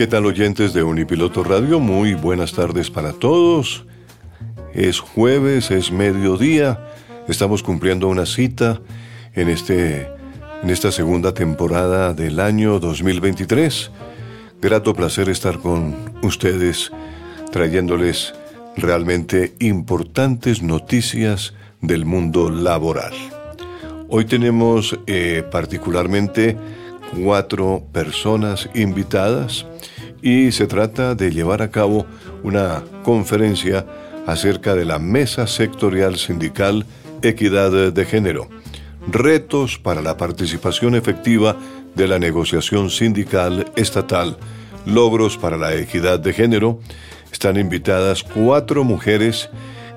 ¿Qué tal oyentes de Unipiloto Radio? Muy buenas tardes para todos. Es jueves, es mediodía, estamos cumpliendo una cita en, este, en esta segunda temporada del año 2023. Grato placer estar con ustedes trayéndoles realmente importantes noticias del mundo laboral. Hoy tenemos eh, particularmente cuatro personas invitadas y se trata de llevar a cabo una conferencia acerca de la Mesa Sectorial Sindical Equidad de Género, retos para la participación efectiva de la negociación sindical estatal, logros para la equidad de género. Están invitadas cuatro mujeres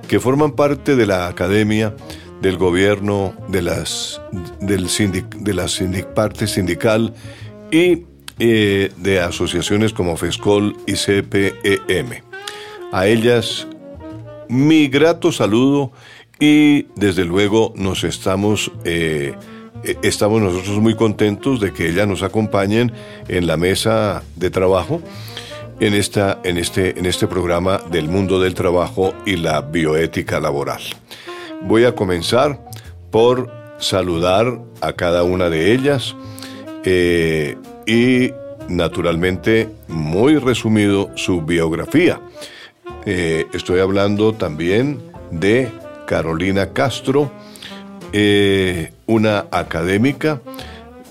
que forman parte de la Academia del Gobierno de, las, del de la parte sindical y eh, de asociaciones como FESCOL y CPEM. A ellas, mi grato saludo y desde luego nos estamos, eh, eh, estamos nosotros muy contentos de que ellas nos acompañen en la mesa de trabajo en, esta, en, este, en este programa del mundo del trabajo y la bioética laboral. Voy a comenzar por saludar a cada una de ellas y naturalmente muy resumido su biografía. Eh, estoy hablando también de Carolina Castro, eh, una académica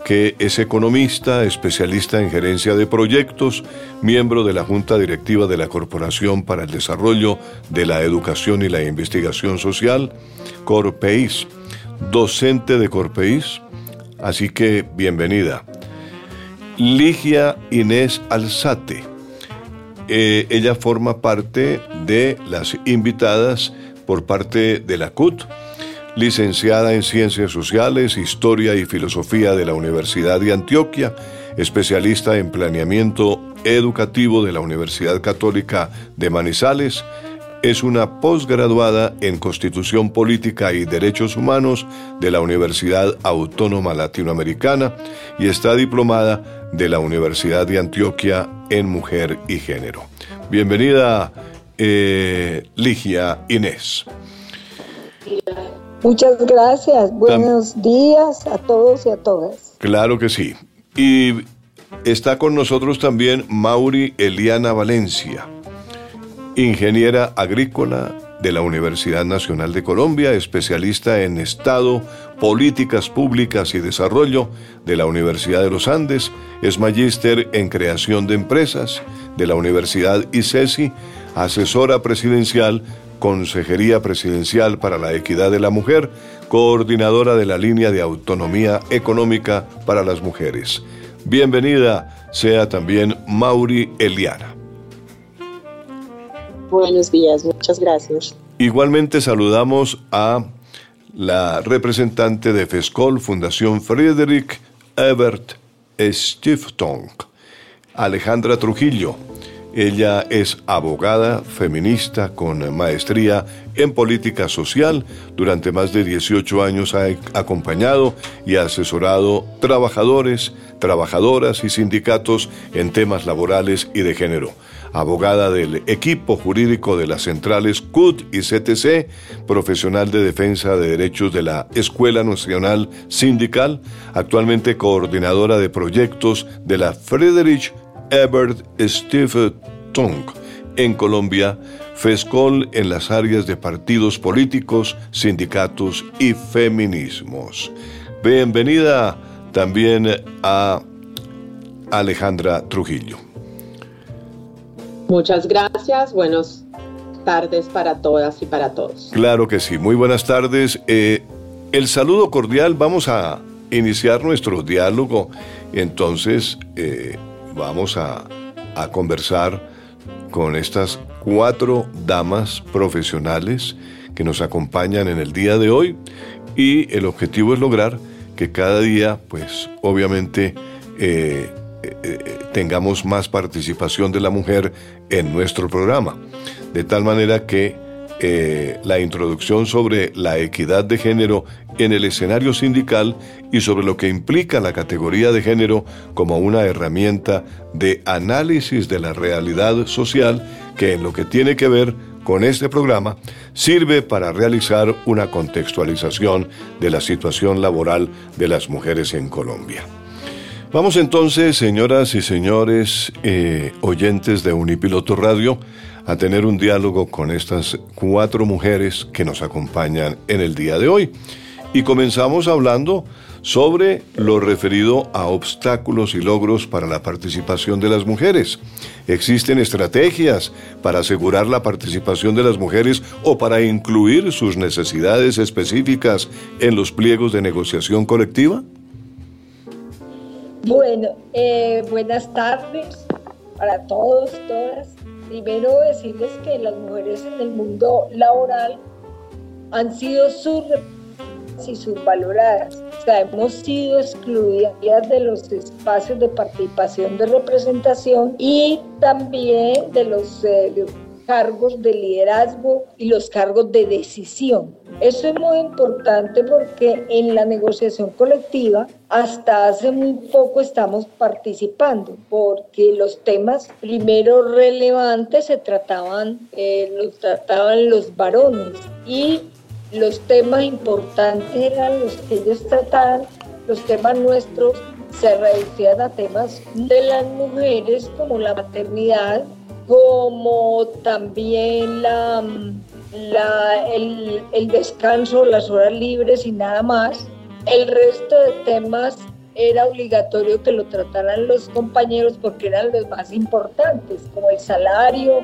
que es economista, especialista en gerencia de proyectos, miembro de la Junta Directiva de la Corporación para el Desarrollo de la Educación y la Investigación Social, Corpeis, docente de Corpeis, así que bienvenida. Ligia Inés Alzate. Eh, ella forma parte de las invitadas por parte de la CUT, licenciada en Ciencias Sociales, Historia y Filosofía de la Universidad de Antioquia, especialista en planeamiento educativo de la Universidad Católica de Manizales, es una posgraduada en Constitución Política y Derechos Humanos de la Universidad Autónoma Latinoamericana y está diplomada de la Universidad de Antioquia en Mujer y Género. Bienvenida, eh, Ligia Inés. Muchas gracias. Buenos días a todos y a todas. Claro que sí. Y está con nosotros también Mauri Eliana Valencia ingeniera agrícola de la Universidad Nacional de Colombia, especialista en Estado, Políticas Públicas y Desarrollo de la Universidad de los Andes, es magíster en Creación de Empresas de la Universidad ICESI, asesora presidencial, Consejería Presidencial para la Equidad de la Mujer, coordinadora de la línea de autonomía económica para las mujeres. Bienvenida sea también Mauri Eliana. Buenos días, muchas gracias. Igualmente saludamos a la representante de FESCOL, Fundación Friedrich Ebert Stiftung, Alejandra Trujillo. Ella es abogada feminista con maestría en política social. Durante más de 18 años ha acompañado y asesorado trabajadores, trabajadoras y sindicatos en temas laborales y de género abogada del equipo jurídico de las centrales CUT y CTC, profesional de defensa de derechos de la Escuela Nacional Sindical, actualmente coordinadora de proyectos de la Friedrich Ebert Steve Tung. En Colombia, FESCOL en las áreas de partidos políticos, sindicatos y feminismos. Bienvenida también a Alejandra Trujillo. Muchas gracias, buenas tardes para todas y para todos. Claro que sí, muy buenas tardes. Eh, el saludo cordial, vamos a iniciar nuestro diálogo, entonces eh, vamos a, conversar con estas cuatro damas profesionales que nos acompañan en el día de hoy y el objetivo es lograr que cada día, pues obviamente, eh, eh, eh, tengamos más participación de la mujer en nuestro programa. De tal manera que la introducción sobre la equidad de género en el escenario sindical y sobre lo que implica la categoría de género como una herramienta de análisis de la realidad social que en lo que tiene que ver con este programa sirve para realizar una contextualización de la situación laboral de las mujeres en Colombia. Vamos entonces, señoras y señores eh, oyentes de Unipiloto Radio, a tener un diálogo con estas cuatro mujeres que nos acompañan en el día de hoy. Y comenzamos hablando sobre lo referido a obstáculos y logros para la participación de las mujeres. ¿Existen estrategias para asegurar la participación de las mujeres o para incluir sus necesidades específicas en los pliegos de negociación colectiva? Bueno, eh, buenas tardes para todos, todas. Primero decirles que las mujeres en el mundo laboral han sido y subvaloradas. O sea, hemos sido excluidas de los espacios de participación de representación y también de los eh, cargos de liderazgo y los cargos de decisión. Eso es muy importante porque en la negociación colectiva hasta hace muy poco estamos participando porque los temas primero relevantes se trataban, eh, los trataban los varones y los temas importantes eran los que ellos trataban, los temas nuestros se reducían a temas de las mujeres como la maternidad, como también la, el, el descanso, las horas libres y nada más. El resto de temas era obligatorio que lo trataran los compañeros porque eran los más importantes, como el salario,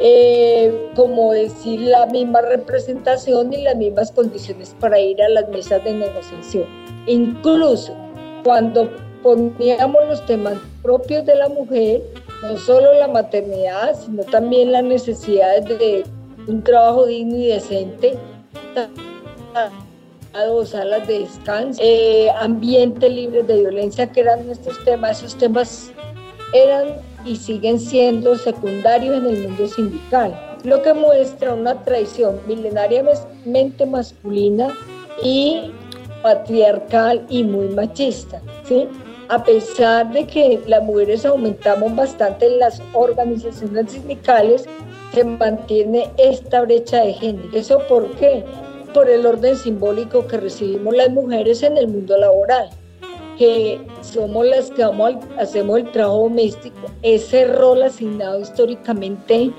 eh, como decir, la misma representación y las mismas condiciones para ir a las mesas de negociación. Incluso cuando poníamos los temas propios de la mujer, no solo la maternidad, sino también las necesidades de un trabajo digno y decente, dos salas de descanso, eh, ambiente libre de violencia, que eran nuestros temas, esos temas eran y siguen siendo secundarios en el mundo sindical, lo que muestra una tradición milenariamente masculina y patriarcal y muy machista. ¿sí? A pesar de que las mujeres aumentamos bastante en las organizaciones sindicales, se mantiene esta brecha de género. ¿Eso por qué? Por el orden simbólico que recibimos las mujeres en el mundo laboral que somos las que hacemos el trabajo doméstico. Ese rol asignado históricamente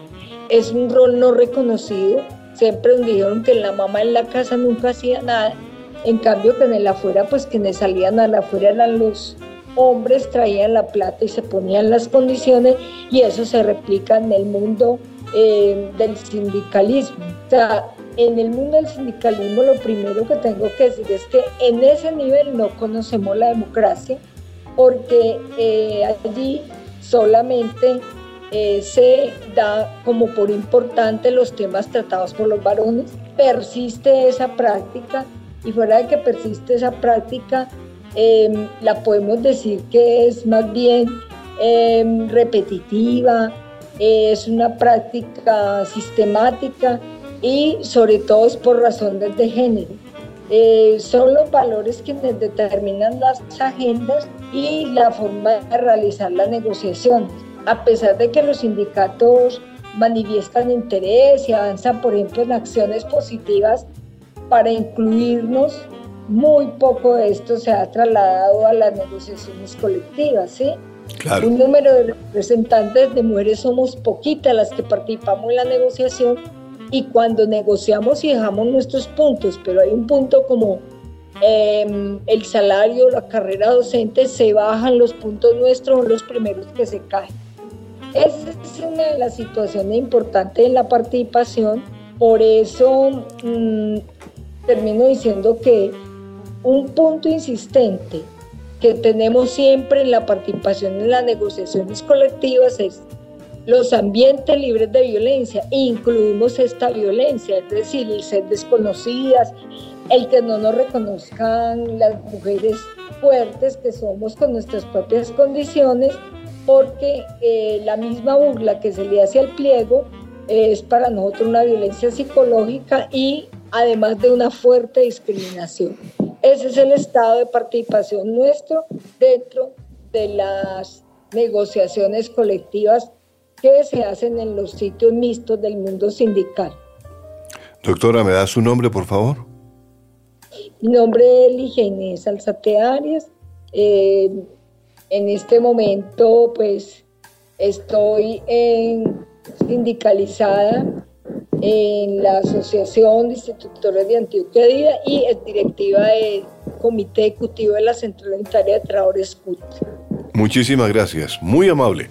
es un rol no reconocido. Siempre nos dijeron que la mamá en la casa nunca hacía nada. En cambio que en el afuera, pues quienes salían a la afuera eran los hombres, traían la plata y se ponían las condiciones y eso se replica en el mundo eh, del sindicalismo. O sea, en el mundo del sindicalismo lo primero que tengo que decir es que en ese nivel no conocemos la democracia porque eh, allí solamente eh, se da como por importante los temas tratados por los varones. Persiste esa práctica y fuera de que persiste esa práctica, em, la podemos decir que es más bien em, repetitiva, es una práctica sistemática y sobre todo es por razones de género. Eh, son los valores quienes determinan las agendas y la forma de realizar las negociaciones. A pesar de que los sindicatos manifiestan interés y avanzan, por ejemplo, en acciones positivas para incluirnos, muy poco de esto se ha trasladado a las negociaciones colectivas, ¿sí? Un número de representantes de mujeres somos poquitas las que participamos en la negociación y cuando negociamos y dejamos nuestros puntos, pero hay un punto como em, el salario, la carrera docente, se bajan los puntos nuestros, son los primeros que se caen. Esa es una de las situaciones importantes en la participación, por eso mm, termino diciendo que un punto insistente que tenemos siempre en la participación en las negociaciones colectivas es los ambientes libres de violencia, incluimos esta violencia, es decir, el ser desconocidas, el que no nos reconozcan las mujeres fuertes que somos con nuestras propias condiciones, porque eh, la misma burla que se le hace al pliego es para nosotros una violencia psicológica y además de una fuerte discriminación. Ese es el estado de participación nuestro dentro de las negociaciones colectivas que se hacen en los sitios mixtos del mundo sindical. Doctora, ¿me da su nombre, por favor? Mi nombre es Ligenés Alzate Arias. Eh, en este momento, pues, estoy en, sindicalizada en la Asociación de Institutores de Antioquia y es directiva del Comité Ejecutivo de la Central Unitaria de Trabajadores CUT. Muchísimas gracias, muy amable.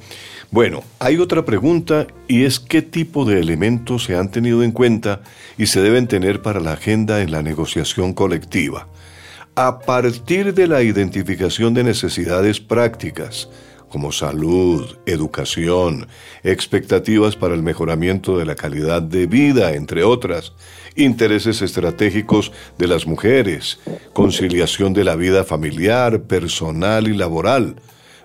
Bueno, hay otra pregunta y es qué tipo de elementos se han tenido en cuenta y se deben tener para la agenda en la negociación colectiva. A partir de la identificación de necesidades prácticas, como salud, educación, expectativas para el mejoramiento de la calidad de vida, entre otras, intereses estratégicos de las mujeres, conciliación de la vida familiar, personal y laboral,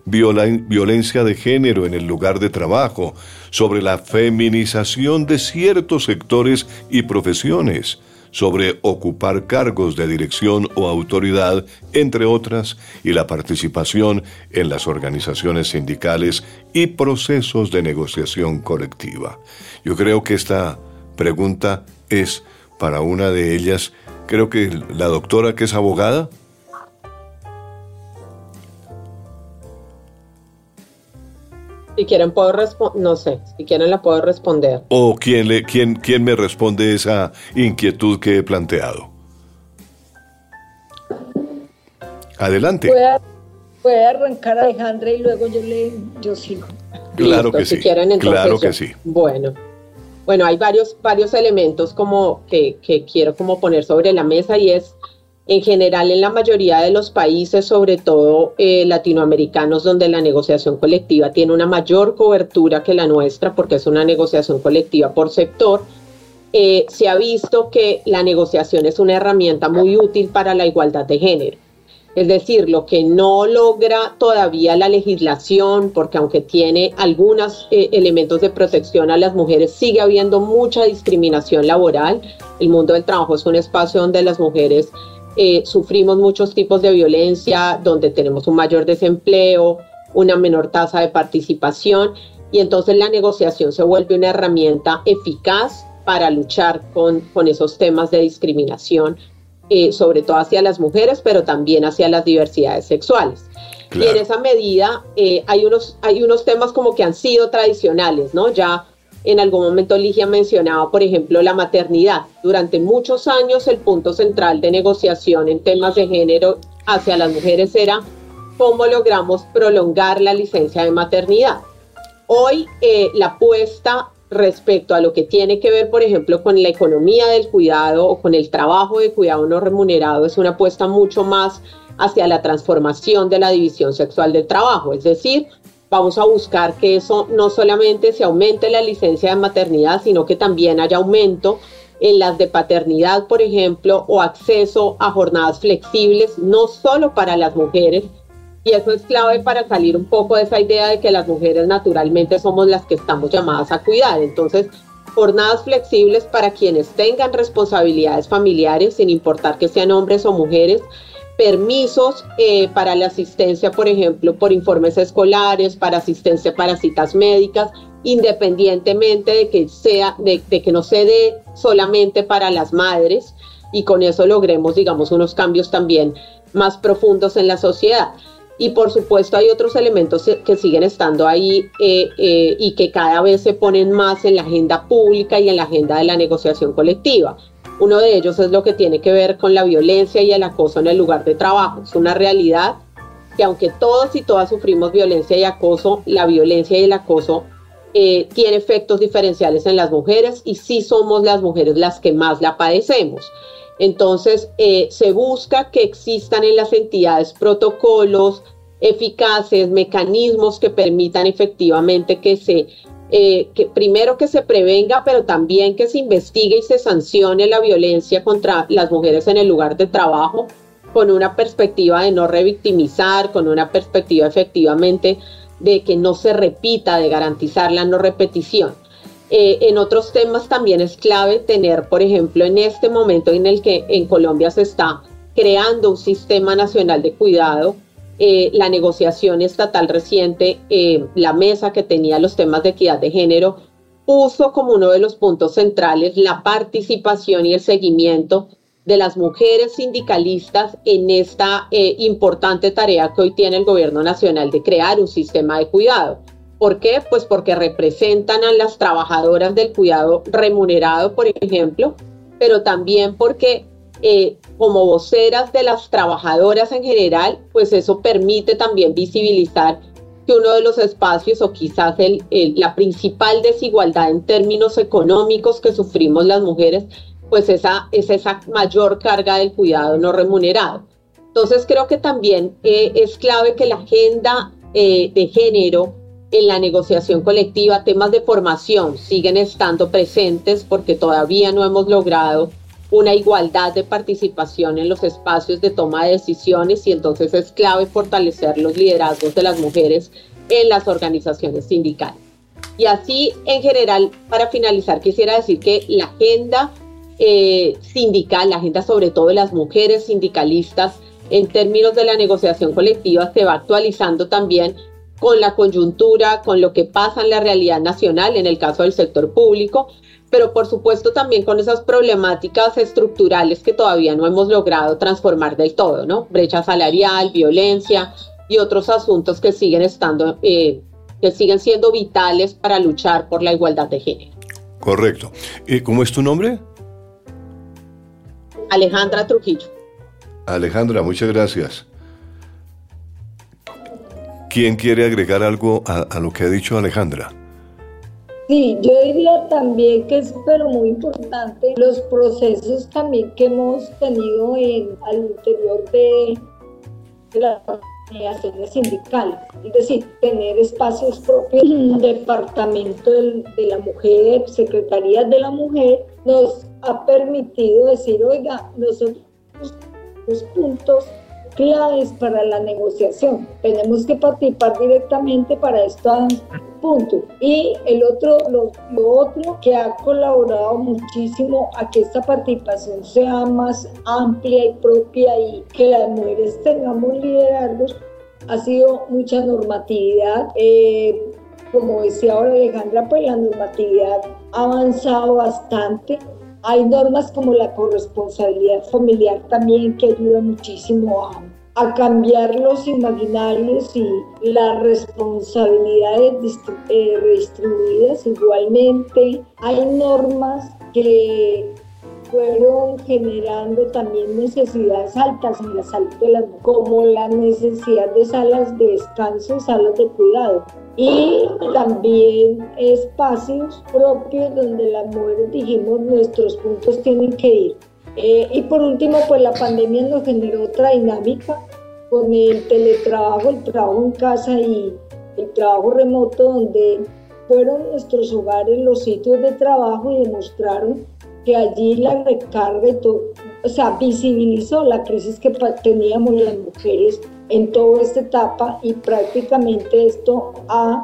violencia de género en el lugar de trabajo, sobre la feminización de ciertos sectores y profesiones, sobre ocupar cargos de dirección o autoridad, entre otras, y la participación en las organizaciones sindicales y procesos de negociación colectiva. Yo creo que esta pregunta es para una de ellas, creo que la doctora que es abogada, Si quieren puedo responder, no sé, si quieren la puedo responder. ¿O quién, le, quién, quién me responde esa inquietud que he planteado? Adelante. Puede, arrancar Alejandra y luego yo le yo sigo. Claro que sí. claro que sí. Bueno. Bueno, hay varios, varios elementos como que, que quiero como poner sobre la mesa y es en general en la mayoría de los países, sobre todo eh, latinoamericanos, donde la negociación colectiva tiene una mayor cobertura que la nuestra, porque es una negociación colectiva por sector, eh, se ha visto que la negociación es una herramienta muy útil para la igualdad de género. Es decir, lo que no logra todavía la legislación, porque aunque tiene algunos eh, elementos de protección a las mujeres, sigue habiendo mucha discriminación laboral. El mundo del trabajo es un espacio donde las mujeres eh, sufrimos muchos tipos de violencia, donde tenemos un mayor desempleo, una menor tasa de participación y entonces la negociación se vuelve una herramienta eficaz para luchar con, con esos temas de discriminación, eh, sobre todo hacia las mujeres, pero también hacia las diversidades sexuales. Y en esa medida eh, hay, unos, hay unos temas como que han sido tradicionales, ¿no? Ya en algún momento Ligia mencionaba, por ejemplo, la maternidad. Durante muchos años el punto central de negociación en temas de género hacia las mujeres era cómo logramos prolongar la licencia de maternidad. Hoy eh, la apuesta respecto a lo que tiene que ver, por ejemplo, con la economía del cuidado o con el trabajo de cuidado no remunerado es una apuesta mucho más hacia la transformación de la división sexual del trabajo, es decir, vamos a buscar que eso no solamente se aumente la licencia de maternidad, sino que también haya aumento en las de paternidad, por ejemplo, o acceso a jornadas flexibles, no solo para las mujeres. Y eso es clave para salir un poco de esa idea de que las mujeres naturalmente somos las que estamos llamadas a cuidar. Entonces, jornadas flexibles para quienes tengan responsabilidades familiares, sin importar que sean hombres o mujeres, permisos eh, para la asistencia, por ejemplo, por informes escolares, para asistencia para citas médicas, independientemente de que sea, de, que no se dé solamente para las madres y con eso logremos, digamos, unos cambios también más profundos en la sociedad. y por supuesto hay otros elementos que siguen estando ahí eh, eh, y que cada vez se ponen más en la agenda pública y en la agenda de la negociación colectiva. Uno de ellos es lo que tiene que ver con la violencia y el acoso en el lugar de trabajo. Es una realidad que aunque todos y todas sufrimos violencia y acoso, la violencia y el acoso eh, tiene efectos diferenciales en las mujeres y sí somos las mujeres las que más la padecemos. Entonces, eh, se busca que existan en las entidades protocolos eficaces, mecanismos que permitan efectivamente que se, eh, que primero que se prevenga, pero también que se investigue y se sancione la violencia contra las mujeres en el lugar de trabajo con una perspectiva de no revictimizar, con una perspectiva efectivamente de que no se repita, de garantizar la no repetición. Eh, en otros temas también es clave tener, por ejemplo, en este momento en el que en Colombia se está creando un sistema nacional de cuidado, eh, la negociación estatal reciente, eh, la mesa que tenía los temas de equidad de género, puso como uno de los puntos centrales la participación y el seguimiento de las mujeres sindicalistas en esta importante tarea que hoy tiene el gobierno nacional de crear un sistema de cuidado. ¿Por qué? Pues porque representan a las trabajadoras del cuidado remunerado, por ejemplo, pero también porque eh, como voceras de las trabajadoras en general, pues eso permite también visibilizar que uno de los espacios o quizás la principal desigualdad en términos económicos que sufrimos las mujeres, pues esa, es esa mayor carga del cuidado no remunerado. Entonces creo que también eh, es clave que la agenda eh, de género en la negociación colectiva, temas de formación siguen estando presentes porque todavía no hemos logrado una igualdad de participación en los espacios de toma de decisiones y entonces es clave fortalecer los liderazgos de las mujeres en las organizaciones sindicales. Y así, en general, para finalizar, quisiera decir que la agenda eh, sindical, la agenda sobre todo de las mujeres sindicalistas, en términos de la negociación colectiva, se va actualizando también con la coyuntura, con lo que pasa en la realidad nacional, en el caso del sector público, pero por supuesto también con esas problemáticas estructurales que todavía no hemos logrado transformar del todo, ¿no? Brecha salarial, violencia y otros asuntos que siguen estando, eh, que siguen siendo vitales para luchar por la igualdad de género. Correcto. ¿Y cómo es tu nombre? Alejandra Trujillo. Alejandra, muchas gracias. ¿Quién quiere agregar algo a, lo que ha dicho Alejandra? Sí, yo diría también que es pero muy importante los procesos también que hemos tenido en, al interior de, las organizaciones sindicales, es decir, tener espacios propios, departamento de, de la mujer, secretarías de la mujer, nos ha permitido decir, oiga, nosotros los puntos claves para la negociación. Tenemos que participar directamente para esto punto. Y el otro, lo, otro que ha colaborado muchísimo a que esta participación sea más amplia y propia y que las mujeres tengamos liderazgos ha sido mucha normatividad. Eh, como decía ahora Alejandra, pues la normatividad ha avanzado bastante. Hay normas como la corresponsabilidad familiar también que ayuda muchísimo a, cambiar los imaginarios y las responsabilidades eh, redistribuidas. Igualmente, hay normas que fueron generando también necesidades altas en la salud de las como la necesidad de salas de descanso, salas de cuidado y también espacios propios donde las mujeres dijimos nuestros puntos tienen que ir. Eh, y por último, pues la pandemia nos generó otra dinámica con el teletrabajo, el trabajo en casa y el trabajo remoto, donde fueron nuestros hogares los sitios de trabajo y demostraron que allí la recarga o sea, visibilizó la crisis que teníamos las mujeres en toda esta etapa y prácticamente esto ha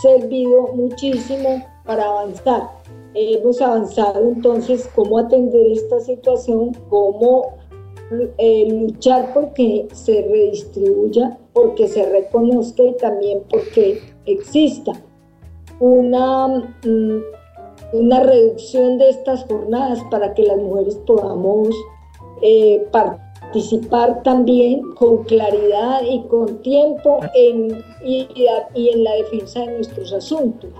servido muchísimo para avanzar. Hemos avanzado entonces cómo atender esta situación, cómo eh, luchar porque se redistribuya, porque se reconozca y también porque exista una, mm, una reducción de estas jornadas para que las mujeres podamos eh, participar también con claridad y con tiempo en, y, en la defensa de nuestros asuntos.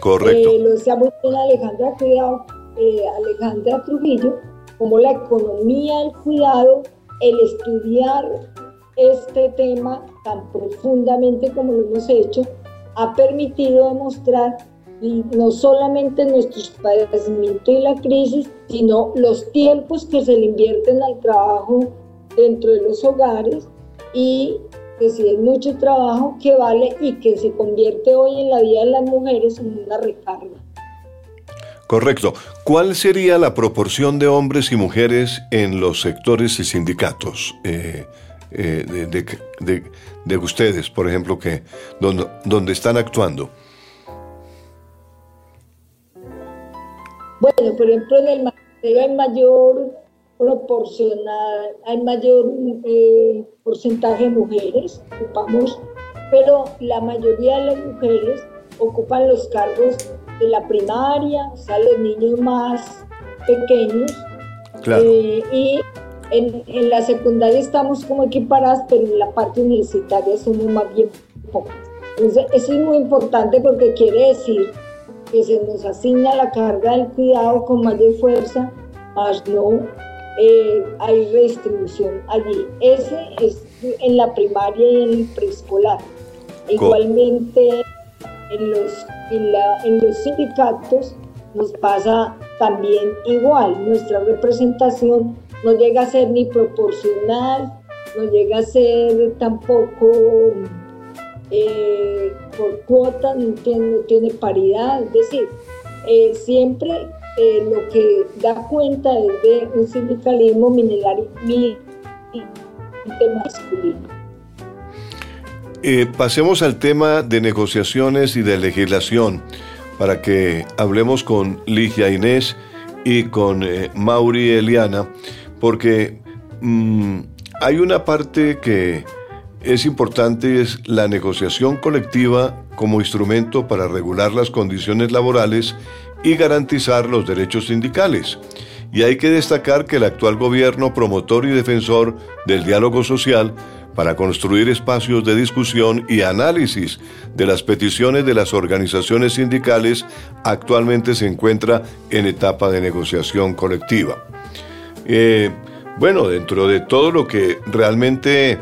Correcto. Eh, lo decía muy bien Alejandra, Cuidado, eh, Alejandra Trujillo, como la economía del cuidado, el estudiar este tema tan profundamente como lo hemos hecho, ha permitido demostrar no solamente nuestros padecimientos y la crisis, sino los tiempos que se le invierten al trabajo dentro de los hogares y que si es mucho trabajo que vale y que se convierte hoy en la vida de las mujeres en una recarga. Correcto. ¿Cuál sería la proporción de hombres y mujeres en los sectores y sindicatos eh, eh, de, ustedes, por ejemplo, que donde están actuando? Bueno, por ejemplo, en el magisterio hay mayor proporcional, hay mayor eh, porcentaje de mujeres, ocupamos, pero la mayoría de las mujeres ocupan los cargos de la primaria, o sea, los niños más pequeños. Eh, y en, en, la secundaria estamos como equiparadas, pero en la parte universitaria somos más bien pocas. Entonces, eso es muy importante porque quiere decir que se nos asigna la carga del cuidado con mayor fuerza, más no eh, hay redistribución allí. Ese es en la primaria y en el preescolar. Igualmente en los, en, los sindicatos nos pasa también igual. Nuestra representación no llega a ser ni proporcional, no llega a ser tampoco eh, por cuota, no tiene, paridad, es decir, eh, siempre eh, lo que da cuenta es de un sindicalismo y masculino. pasemos al tema de negociaciones y de legislación para que hablemos con Ligia Inés y con Mauri Eliana, porque mm, hay una parte que es importante es la negociación colectiva como instrumento para regular las condiciones laborales y garantizar los derechos sindicales. Y hay que destacar que el actual gobierno promotor y defensor del diálogo social para construir espacios de discusión y análisis de las peticiones de las organizaciones sindicales actualmente se encuentra en etapa de negociación colectiva. Eh, bueno, dentro de todo lo que realmente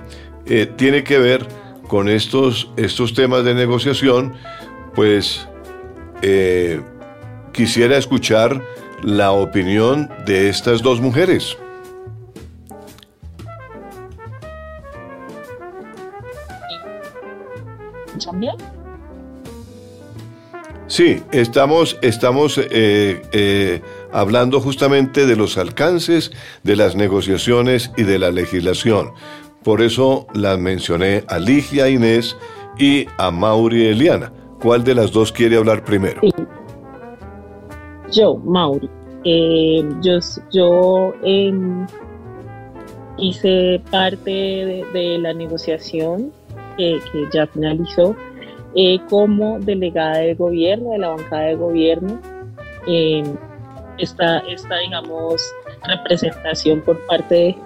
eh, tiene que ver con estos, estos temas de negociación, pues eh, quisiera escuchar la opinión de estas dos mujeres. Sí, estamos, estamos eh, hablando justamente de los alcances de las negociaciones y de la legislación. Por eso las mencioné a Ligia Inés y a Mauri Eliana. ¿Cuál de las dos quiere hablar primero? Yo, Mauri. Eh, yo yo em, hice parte de, la negociación que ya finalizó eh, como delegada de gobierno, de la bancada de gobierno. Em, esta, esta, digamos, representación por parte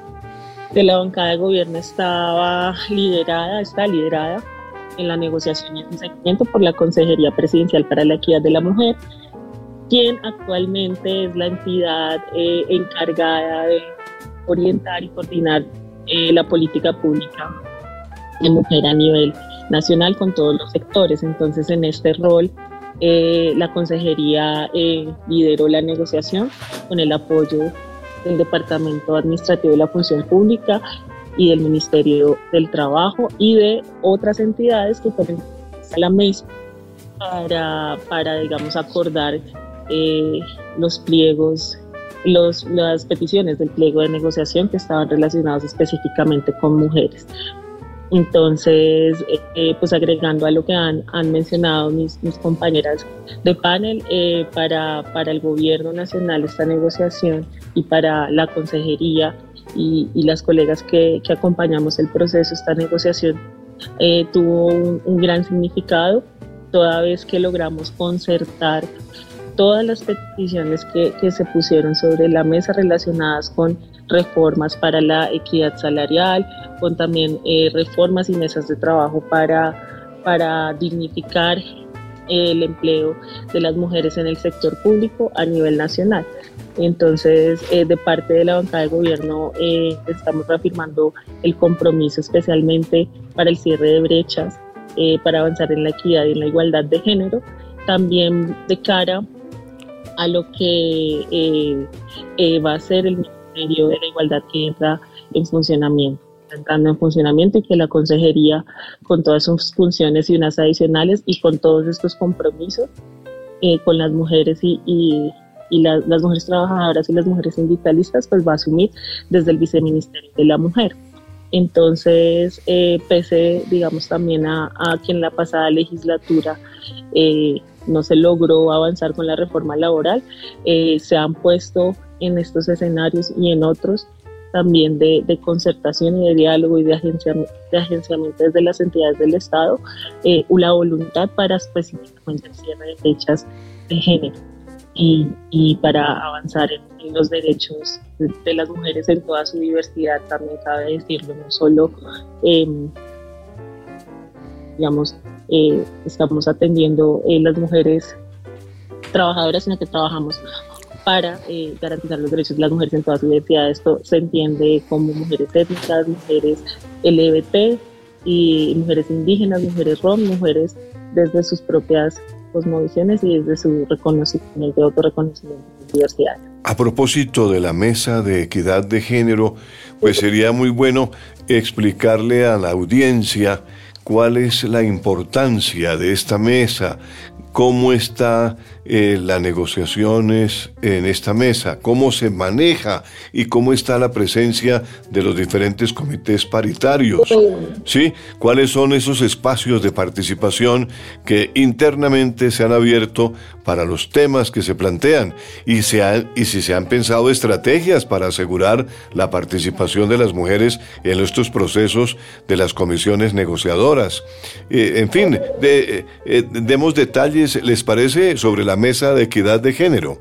de la bancada de gobierno estaba liderada, está liderada en la negociación y seguimiento por la Consejería Presidencial para la Equidad de la Mujer, quien actualmente es la entidad eh, encargada de orientar y coordinar eh, la política pública de mujer a nivel nacional con todos los sectores. Entonces, en este rol, eh, la Consejería lideró la negociación con el apoyo del Departamento Administrativo de la Función Pública y del Ministerio del Trabajo y de otras entidades que ponen a la mesa para, para digamos, acordar eh, los pliegos, los, las peticiones del pliego de negociación que estaban relacionados específicamente con mujeres. Entonces, eh, pues agregando a lo que han, han mencionado mis, mis, compañeras de panel, eh, para, para, el gobierno nacional esta negociación y para la consejería y, y las colegas que, que, acompañamos el proceso, esta negociación eh, tuvo un, un, gran significado toda vez que logramos concertar todas las peticiones que, que se pusieron sobre la mesa relacionadas con reformas para la equidad salarial, con también eh, reformas y mesas de trabajo para, para dignificar el empleo de las mujeres en el sector público a nivel nacional. Entonces, eh, de parte de la bancada de gobierno, eh, estamos reafirmando el compromiso especialmente para el cierre de brechas, eh, para avanzar en la equidad y en la igualdad de género, también de cara a lo que va a ser el Ministerio de la Igualdad que entra en funcionamiento entrando en funcionamiento y que la consejería con todas sus funciones y unas adicionales y con todos estos compromisos con las mujeres y, y las mujeres trabajadoras y las mujeres sindicalistas pues va a asumir desde el viceministerio de la mujer. Entonces, eh, pese, digamos, también a, a, que en la pasada legislatura eh, no se logró avanzar con la reforma laboral, eh, se han puesto en estos escenarios y en otros también de, concertación y de diálogo y de, agenciamiento, de desde las entidades del Estado, la voluntad para específicamente el cierre de fechas de género y, para avanzar en, los derechos de, las mujeres en toda su diversidad, también cabe decirlo, no solo, em, digamos, eh, estamos atendiendo eh, las mujeres trabajadoras, sino que trabajamos para eh, garantizar los derechos de las mujeres en toda su diversidad. Esto se entiende como mujeres étnicas, mujeres LGBT y mujeres indígenas, mujeres rom, mujeres desde sus propias cosmovisiones y desde su reconocimiento, autorreconocimiento de diversidad. A propósito de la mesa de equidad de género, pues sería muy bueno explicarle a la audiencia cuál es la importancia de esta mesa, cómo está eh, las negociaciones en esta mesa, cómo se maneja y cómo está la presencia de los diferentes comités paritarios. ¿Sí? ¿Cuáles son esos espacios de participación que internamente se han abierto para los temas que se plantean y, se y si se han pensado estrategias para asegurar la participación de las mujeres en estos procesos de las comisiones negociadoras? Eh, en fin, de, eh, demos detalles, ¿les parece?, sobre la mesa de equidad de género.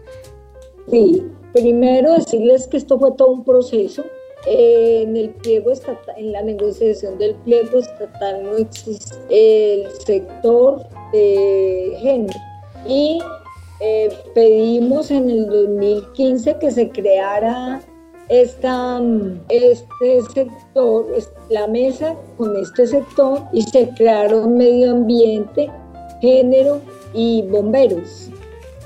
Sí, primero decirles que esto fue todo un proceso. Eh, en el pliego estatal, en la negociación del pliego estatal no existe el sector de género y eh, pedimos en el 2015 que se creara esta, este sector, la mesa con este sector y se crearon medio ambiente, género y bomberos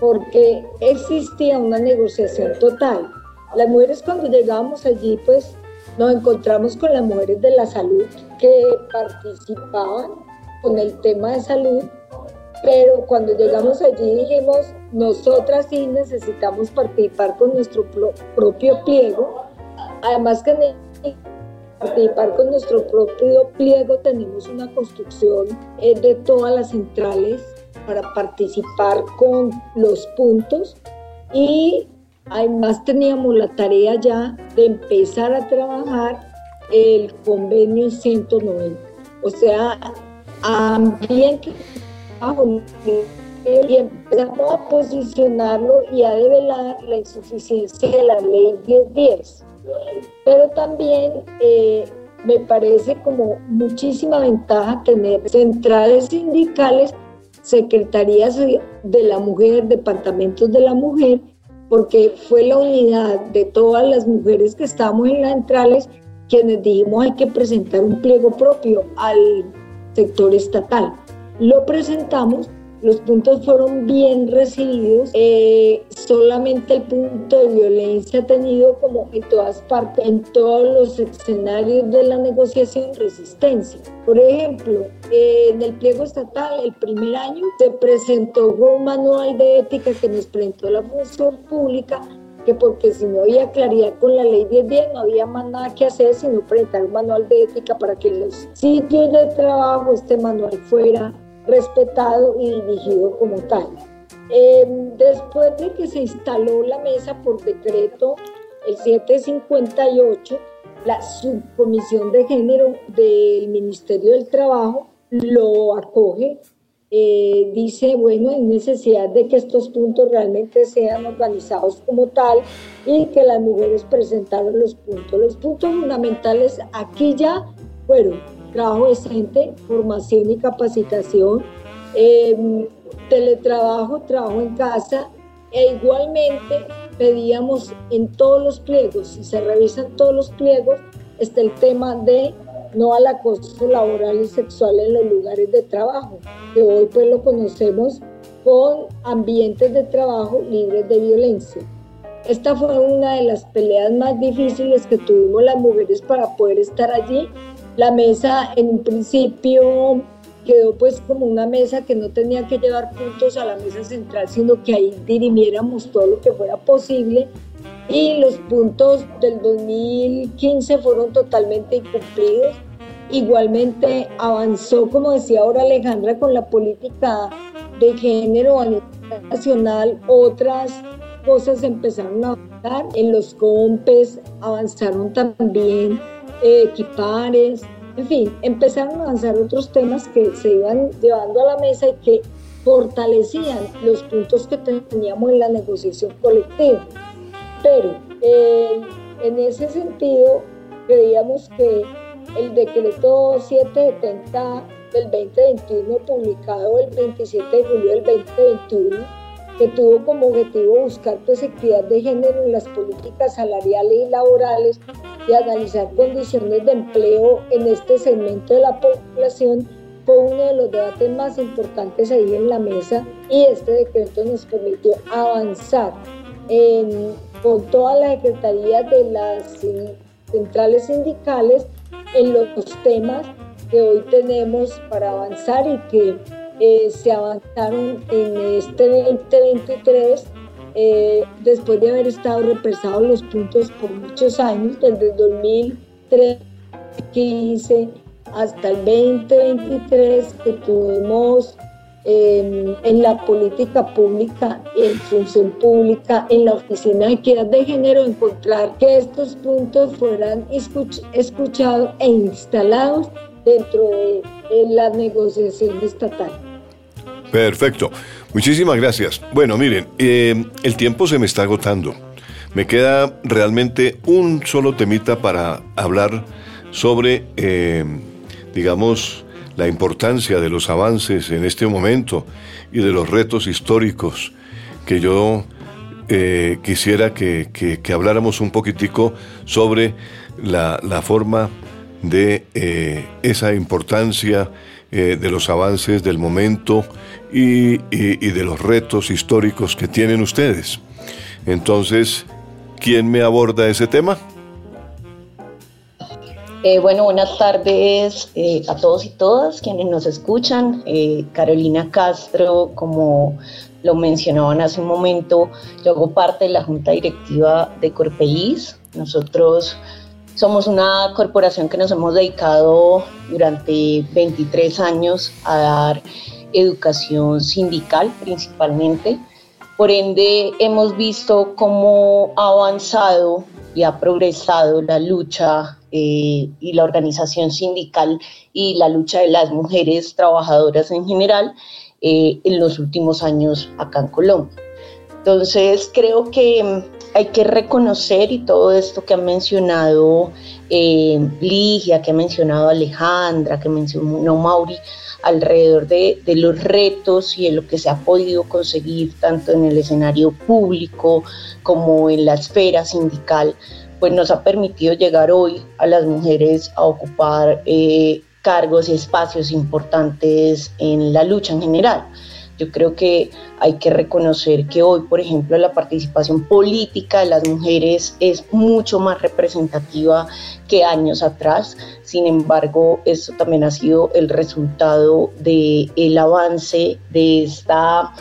porque existía una negociación total. Las mujeres cuando llegamos allí, pues nos encontramos con las mujeres de la salud que participaban con el tema de salud, pero cuando llegamos allí dijimos, nosotras sí necesitamos participar con nuestro propio pliego, además que participar con nuestro propio pliego tenemos una construcción eh, de todas las centrales para participar con los puntos y además teníamos la tarea ya de empezar a trabajar el convenio 190, o sea, ambiente y empezamos a posicionarlo y a develar la insuficiencia de la ley 1010. Pero también eh, me parece como muchísima ventaja tener centrales sindicales secretarías de la mujer, departamentos de la mujer, porque fue la unidad de todas las mujeres que estamos en las centrales quienes dijimos hay que presentar un pliego propio al sector estatal. Lo presentamos los puntos fueron bien recibidos. Eh, solamente el punto de violencia ha tenido como en todas partes, en todos los escenarios de la negociación, resistencia. Por ejemplo, en el pliego estatal, el primer año, se presentó un manual de ética que nos presentó la función pública que porque si no había claridad con la ley 1010 no había más nada que hacer sino presentar un manual de ética para que los sitios de trabajo este manual fuera respetado y dirigido como tal. Em, después de que se instaló la mesa por decreto el 758, la subcomisión de género del Ministerio del Trabajo lo acoge eh, dice, bueno, hay necesidad de que estos puntos realmente sean organizados como tal y que las mujeres presentaron los puntos. Los puntos fundamentales aquí ya fueron trabajo decente, formación y capacitación, em, teletrabajo, trabajo en casa e igualmente pedíamos en todos los pliegos, si se revisan todos los pliegos, está el tema de no al acoso laboral y sexual en los lugares de trabajo, que hoy pues lo conocemos con ambientes de trabajo libres de violencia. Esta fue una de las peleas más difíciles que tuvimos las mujeres para poder estar allí. La mesa en un principio quedó pues como una mesa que no tenía que llevar puntos a la mesa central, sino que ahí dirimiéramos todo lo que fuera posible y los puntos del 2015 fueron totalmente incumplidos. Igualmente avanzó, como decía ahora Alejandra, con la política de género a nivel nacional, otras cosas empezaron a avanzar. En los COMPES avanzaron también eh, equipares, en fin, empezaron a avanzar otros temas que se iban llevando a la mesa y que fortalecían los puntos que teníamos en la negociación colectiva. Pero eh, en ese sentido, creíamos que el decreto 770 del 2021, publicado el 27 de julio del 2021, que tuvo como objetivo buscar pues equidad de género en las políticas salariales y laborales y analizar condiciones de empleo en este segmento de la población, fue uno de los debates más importantes ahí en la mesa y este decreto nos permitió avanzar con todas las secretarías de las centrales sindicales en los temas que hoy tenemos para avanzar y que eh, se avanzaron en este 2023 eh, después de haber estado represados los puntos por muchos años, desde el 2015 hasta el 2023 que tuvimos en la política pública, en función pública, en la oficina de equidad de género, encontrar que estos puntos fueran escuchados e instalados dentro de, la negociación estatal. Perfecto. Muchísimas gracias. Bueno, miren, eh, el tiempo se me está agotando. Me queda realmente un solo temita para hablar sobre, eh, digamos, la importancia de los avances en este momento y de los retos históricos que yo eh, quisiera que, habláramos un poquitico sobre la, forma de esa importancia eh, de los avances del momento y, y de los retos históricos que tienen ustedes. Entonces, ¿quién me aborda ese tema? Eh, bueno, buenas tardes eh, a todos y todas quienes nos escuchan. Carolina Castro, como lo mencionaban hace un momento, yo hago parte de la Junta Directiva de Corpeís. Nosotros somos una corporación que nos hemos dedicado durante 23 años a dar educación sindical principalmente. Por ende, hemos visto cómo ha avanzado y ha progresado la lucha eh, y la organización sindical y la lucha de las mujeres trabajadoras en general eh, en los últimos años acá en Colombia. Entonces creo que mm, hay que reconocer y todo esto que ha mencionado eh, Ligia, que ha mencionado Alejandra, que mencionó Mauri, alrededor de, de, los retos y de lo que se ha podido conseguir tanto en el escenario público como en la esfera sindical, pues nos ha permitido llegar hoy a las mujeres a ocupar eh, cargos y espacios importantes en la lucha en general. Yo creo que hay que reconocer que hoy, por ejemplo, la participación política de las mujeres es mucho más representativa que años atrás. Sin embargo, esto también ha sido el resultado del el avance de esta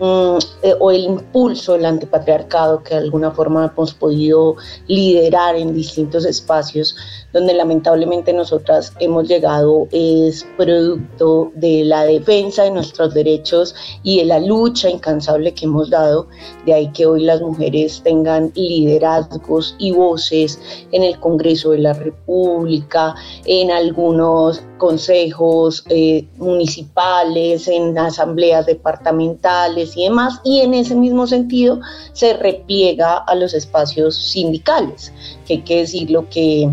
o el impulso del antipatriarcado que de alguna forma hemos podido liderar en distintos espacios donde lamentablemente nosotras hemos llegado es producto de la defensa de nuestros derechos y de la lucha incansable que hemos dado, de ahí que hoy las mujeres tengan liderazgos y voces en el Congreso de la República, en algunos consejos eh, municipales, en asambleas departamentales y demás, y en ese mismo sentido se repliega a los espacios sindicales, que hay que decir lo que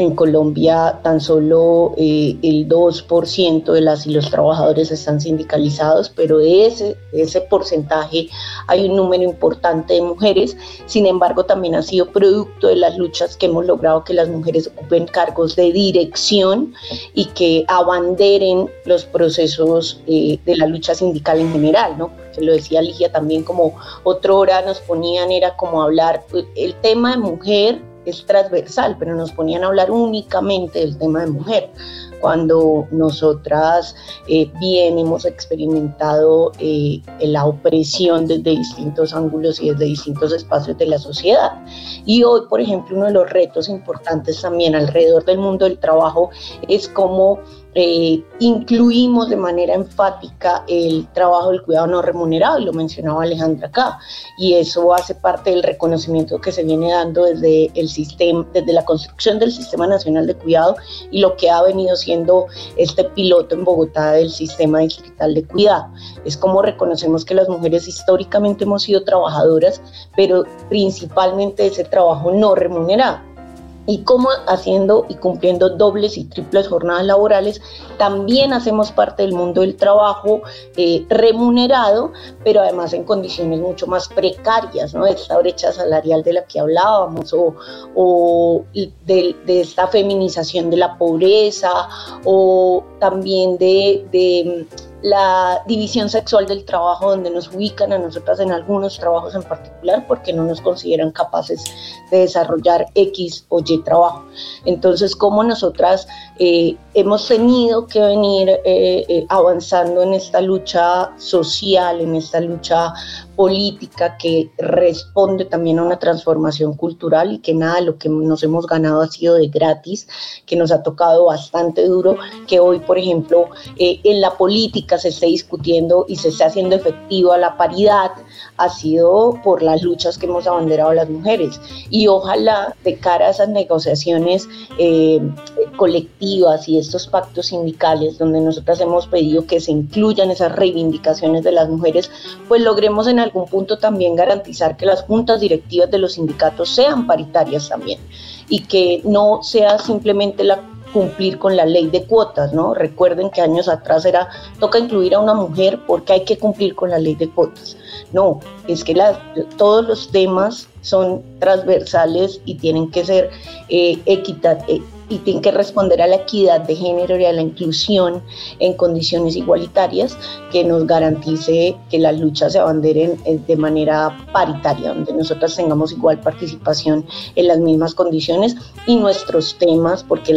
en Colombia tan solo eh, el 2% de las y los trabajadores están sindicalizados, pero de ese, ese porcentaje hay un número importante de mujeres. Sin embargo, también ha sido producto de las luchas que hemos logrado que las mujeres ocupen cargos de dirección y que abanderen los procesos eh, de la lucha sindical en general, ¿no? que lo decía Ligia también como otra hora nos ponían era como hablar el tema de mujer es transversal, pero nos ponían a hablar únicamente del tema de mujer, cuando nosotras eh, bien hemos experimentado eh, la opresión desde distintos ángulos y desde distintos espacios de la sociedad. Y hoy, por ejemplo, uno de los retos importantes también alrededor del mundo del trabajo es cómo eh, incluimos de manera enfática el trabajo del cuidado no remunerado, y lo mencionaba Alejandra acá, y eso hace parte del reconocimiento que se viene dando desde el sistema, desde la construcción del Sistema Nacional de Cuidado y lo que ha venido siendo este piloto en Bogotá del Sistema Distrital de Cuidado. Es como reconocemos que las mujeres históricamente hemos sido trabajadoras, pero principalmente ese trabajo no remunerado y cómo haciendo y cumpliendo dobles y triples jornadas laborales, también hacemos parte del mundo del trabajo eh, remunerado, pero además en condiciones mucho más precarias, ¿no? Esta brecha salarial de la que hablábamos, o, o de, de, esta feminización de la pobreza, o también de, de la división sexual del trabajo, donde nos ubican a nosotras en algunos trabajos en particular porque no nos consideran capaces de desarrollar X o Y trabajo. Entonces, como nosotras eh, hemos tenido que venir eh, eh, avanzando en esta lucha social, en esta lucha política que responde también a una transformación cultural y que nada lo que nos hemos ganado ha sido de gratis, que nos ha tocado bastante duro, que hoy, por ejemplo, en la política se esté discutiendo y se esté haciendo efectiva la paridad, ha sido por las luchas que hemos abanderado las mujeres. Y ojalá de cara a esas negociaciones colectivas y estos pactos sindicales donde nosotras hemos pedido que se incluyan esas reivindicaciones de las mujeres, pues logremos en algún punto también garantizar que las juntas directivas de los sindicatos sean paritarias también y que no sea simplemente la cumplir con la ley de cuotas, ¿no? Recuerden que años atrás era, toca incluir a una mujer porque hay que cumplir con la ley de cuotas. No, es que todos los temas son transversales y tienen que ser eh, equitativos y tiene que responder a la equidad de género y a la inclusión en condiciones igualitarias que nos garantice que las luchas se abanderen eh, de manera paritaria, donde nosotras tengamos igual participación en las mismas condiciones y nuestros temas, porque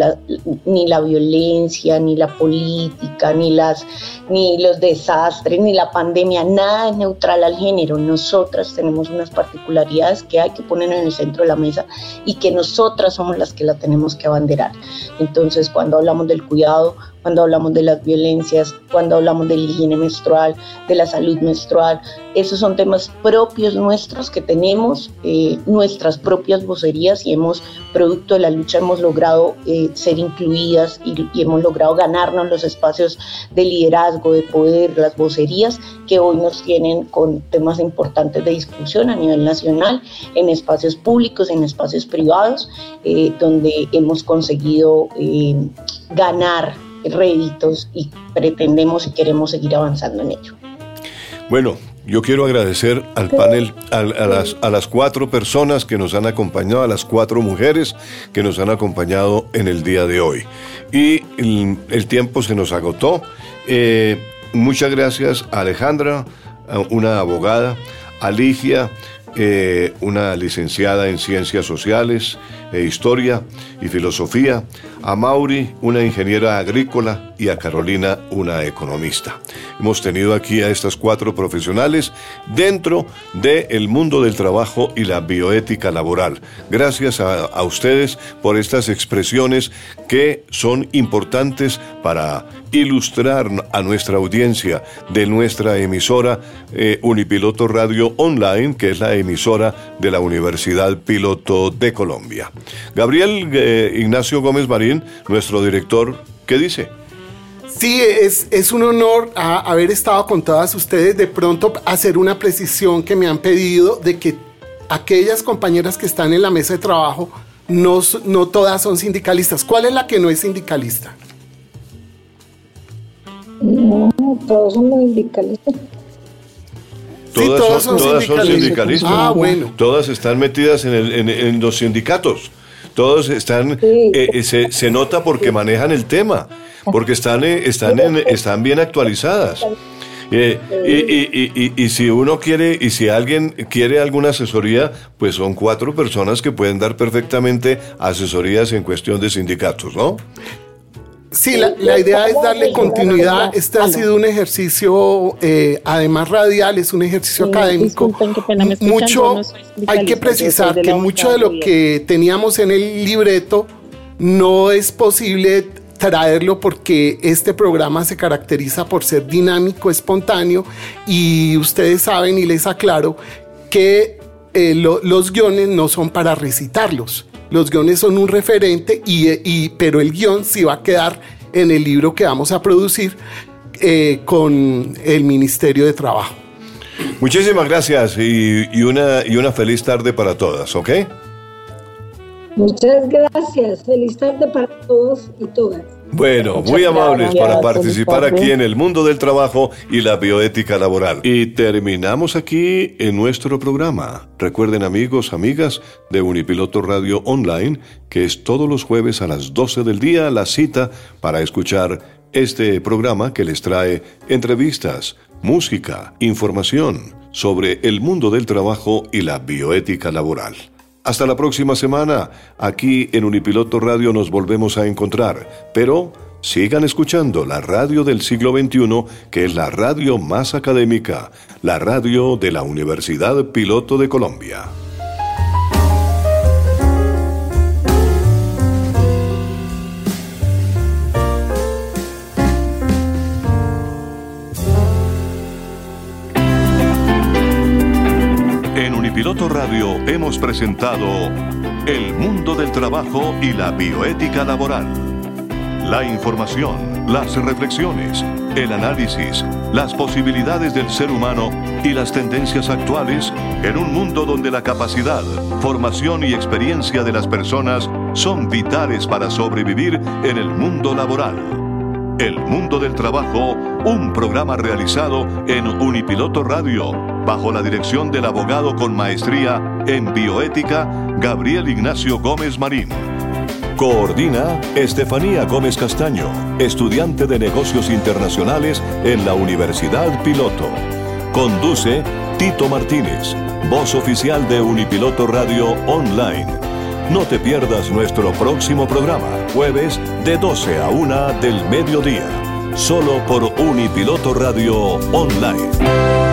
ni la violencia, ni la política, ni, las, ni los desastres, ni la pandemia, nada es neutral al género. Nosotras tenemos unas particularidades que hay que poner en el centro de la mesa y que nosotras somos las que la tenemos que abanderar. Entonces, cuando hablamos del cuidado, cuando hablamos de las violencias, cuando hablamos de la higiene menstrual, de la salud menstrual. Esos son temas propios nuestros que tenemos, eh, nuestras propias vocerías y hemos, producto de la lucha, hemos logrado eh, ser incluidas y, hemos logrado ganarnos los espacios de liderazgo, de poder, las vocerías que hoy nos tienen con temas importantes de discusión a nivel nacional, en espacios públicos, en espacios privados, eh, donde hemos conseguido ganar réditos y pretendemos y queremos seguir avanzando en ello. Bueno, yo quiero agradecer al panel, a, las, a, las, cuatro personas que nos han acompañado, a las cuatro mujeres que nos han acompañado en el día de hoy. Y el, tiempo se nos agotó. Eh, muchas gracias a Alejandra, una abogada, a Ligia, eh, una licenciada en Ciencias Sociales, e Historia y Filosofía, a Mauri, una ingeniera agrícola, y a Carolina, una economista. Hemos tenido aquí a estas cuatro profesionales dentro del mundo del trabajo y la bioética laboral. Gracias a, ustedes por estas expresiones que son importantes para ilustrar a nuestra audiencia de nuestra emisora eh, Unipiloto Radio Online, que es la emisora de la Universidad Piloto de Colombia. Gabriel eh, Ignacio Gómez Marín, nuestro director, ¿qué dice? Sí, es, es un honor haber estado con todas ustedes. De pronto hacer una precisión que me han pedido de que aquellas compañeras que están en la mesa de trabajo no, no todas son sindicalistas. ¿Cuál es la que no es sindicalista? No, todos somos sindicalistas. Todas, son, sindicalistas. Ah, bueno. Todas están metidas en, los sindicatos. Todos están, eh, eh, se, nota porque manejan el tema, porque están, eh, están, están bien actualizadas. y, y, si uno quiere, y si alguien quiere alguna asesoría, pues son cuatro personas que pueden dar perfectamente asesorías en cuestión de sindicatos, ¿no? Sí, la, idea es darle continuidad. Este ha sido un ejercicio, eh, además radial, es un ejercicio académico. mucho, hay que precisar que mucho de lo que teníamos en el libreto no es posible traerlo porque este programa se caracteriza por ser dinámico, espontáneo y ustedes saben y les aclaro que eh, los guiones no son para recitarlos los guiones son un referente, y, pero el guion sí va a quedar en el libro que vamos a producir eh, con el Ministerio de Trabajo. Muchísimas gracias y, una, y una feliz tarde para todas, ¿ok? Muchas gracias. Feliz tarde para todos y todas. Bueno, muy amables para participar aquí en el mundo del trabajo y la bioética laboral. Y terminamos aquí en nuestro programa. Recuerden amigos, amigas de Unipiloto Radio Online, que es todos los jueves a las 12 del día la cita para escuchar este programa que les trae entrevistas, música, información sobre el mundo del trabajo y la bioética laboral. Hasta la próxima semana. Aquí en Unipiloto Radio nos volvemos a encontrar. Pero sigan escuchando la radio del siglo XXI, que es la radio más académica, la radio de la Universidad Piloto de Colombia. Hemos presentado El mundo del trabajo y la bioética laboral. La información, las reflexiones, el análisis, las posibilidades del ser humano y las tendencias actuales en un mundo donde la capacidad, formación y experiencia de las personas son vitales para sobrevivir en el mundo laboral. El mundo del trabajo, un programa realizado en Unipiloto Radio bajo la dirección del abogado con maestría en bioética Gabriel Ignacio Gómez Marín. Coordina Estefanía Gómez Castaño, estudiante de negocios internacionales en la Universidad Piloto. Conduce Tito Martínez, voz oficial de Unipiloto Radio Online. No te pierdas nuestro próximo programa, jueves de 12 a 1 del mediodía, solo por Unipiloto Radio Online.